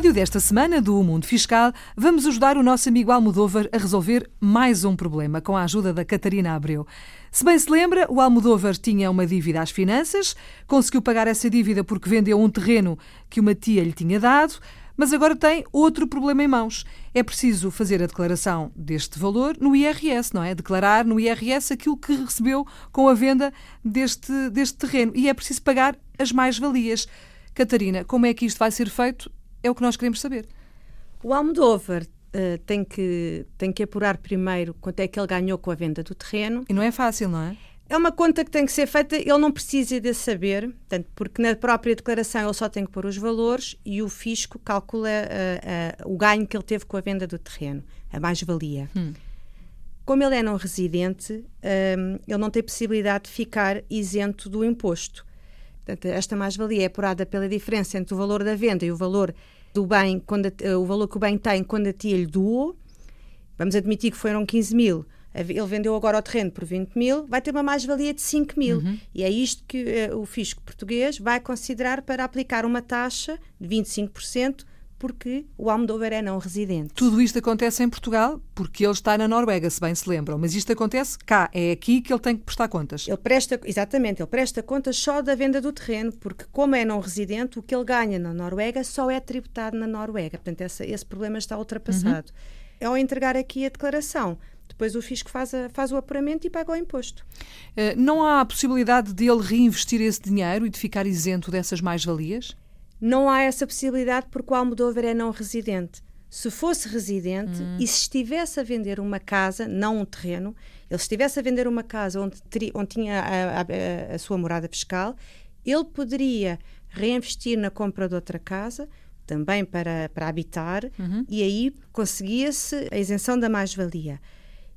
episódio desta semana do Mundo Fiscal, vamos ajudar o nosso amigo Almodóvar a resolver mais um problema com a ajuda da Catarina Abreu. Se bem se lembra, o Almodóvar tinha uma dívida às finanças, conseguiu pagar essa dívida porque vendeu um terreno que uma tia lhe tinha dado, mas agora tem outro problema em mãos. É preciso fazer a declaração deste valor no IRS, não é? Declarar no IRS aquilo que recebeu com a venda deste, deste terreno. E é preciso pagar as mais-valias. Catarina, como é que isto vai ser feito? É o que nós queremos saber. O Almodóvar uh, tem, que, tem que apurar primeiro quanto é que ele ganhou com a venda do terreno. E não é fácil, não é? É uma conta que tem que ser feita, ele não precisa de saber, portanto, porque na própria declaração ele só tem que pôr os valores e o fisco calcula uh, uh, o ganho que ele teve com a venda do terreno, a mais-valia. Hum. Como ele é não residente, um, ele não tem possibilidade de ficar isento do imposto. Esta mais-valia é apurada pela diferença entre o valor da venda e o valor do bem, quando a, o valor que o bem tem quando a tia lhe doou. Vamos admitir que foram 15 mil. Ele vendeu agora o terreno por 20 mil, vai ter uma mais-valia de 5 mil. Uhum. E é isto que uh, o fisco português vai considerar para aplicar uma taxa de 25% porque o Almodóvar é não residente. Tudo isto acontece em Portugal porque ele está na Noruega, se bem se lembram, mas isto acontece cá, é aqui que ele tem que prestar contas. Ele presta, exatamente, ele presta contas só da venda do terreno, porque como é não residente, o que ele ganha na Noruega só é tributado na Noruega. Portanto, essa, esse problema está ultrapassado. Uhum. Ao entregar aqui a declaração, depois o fisco faz, a, faz o apuramento e paga o imposto. Uh, não há a possibilidade de ele reinvestir esse dinheiro e de ficar isento dessas mais-valias? Não há essa possibilidade porque o Almodóvar é não residente. Se fosse residente hum. e se estivesse a vender uma casa, não um terreno, ele estivesse a vender uma casa onde, onde tinha a, a, a sua morada fiscal, ele poderia reinvestir na compra de outra casa, também para, para habitar, uhum. e aí conseguia-se a isenção da mais-valia.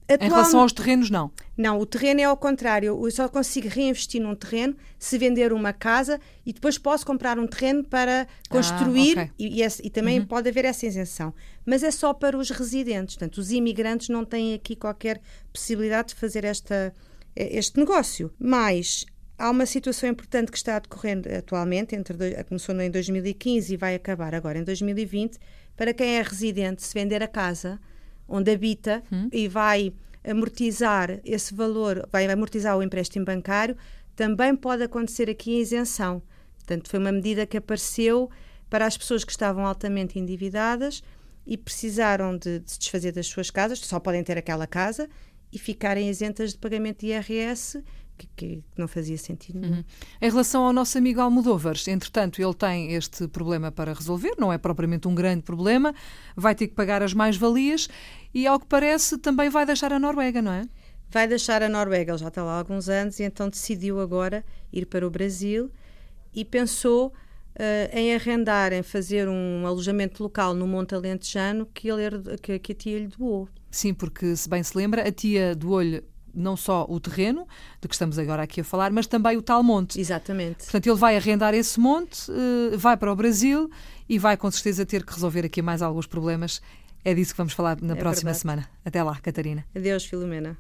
Em relação aos terrenos, não? Não, o terreno é ao contrário. Eu só consigo reinvestir num terreno se vender uma casa e depois posso comprar um terreno para construir ah, okay. e, e, e, também uhum. pode haver essa isenção. Mas é só para os residentes. Portanto, os imigrantes não têm aqui qualquer possibilidade de fazer esta, este negócio. Mas há uma situação importante que está a decorrer atualmente, entre dois, começou em 2015 e vai acabar agora em 2020. Para quem é residente, se vender a casa onde habita hum. e vai amortizar esse valor, vai amortizar o empréstimo bancário, também pode acontecer aqui a isenção. Portanto, foi uma medida que apareceu para as pessoas que estavam altamente endividadas e precisaram de, de se desfazer das suas casas, só podem ter aquela casa e ficarem isentas de pagamento de IRS que, que, não fazia sentido nenhum. Uhum. Em relação ao nosso amigo Almodóvar, entretanto, ele tem este problema para resolver, não é propriamente um grande problema, vai ter que pagar as mais-valias e, ao que parece, também vai deixar a Noruega, não é? Vai deixar a Noruega, ele já está lá há alguns anos e então decidiu agora ir para o Brasil e pensou Uh, em arrendar, em fazer um alojamento local no Monte Alentejano que, ele, que, que a tia lhe doou. Sim, porque se bem se lembra, a tia doou-lhe não só o terreno, de que estamos agora aqui a falar, mas também o tal monte. Exatamente. Portanto, ele vai arrendar esse monte, eh, vai para o Brasil e vai com certeza ter que resolver aqui mais alguns problemas. É disso que vamos falar na é próxima verdade. semana. Até lá, Catarina. Adeus, Filomena.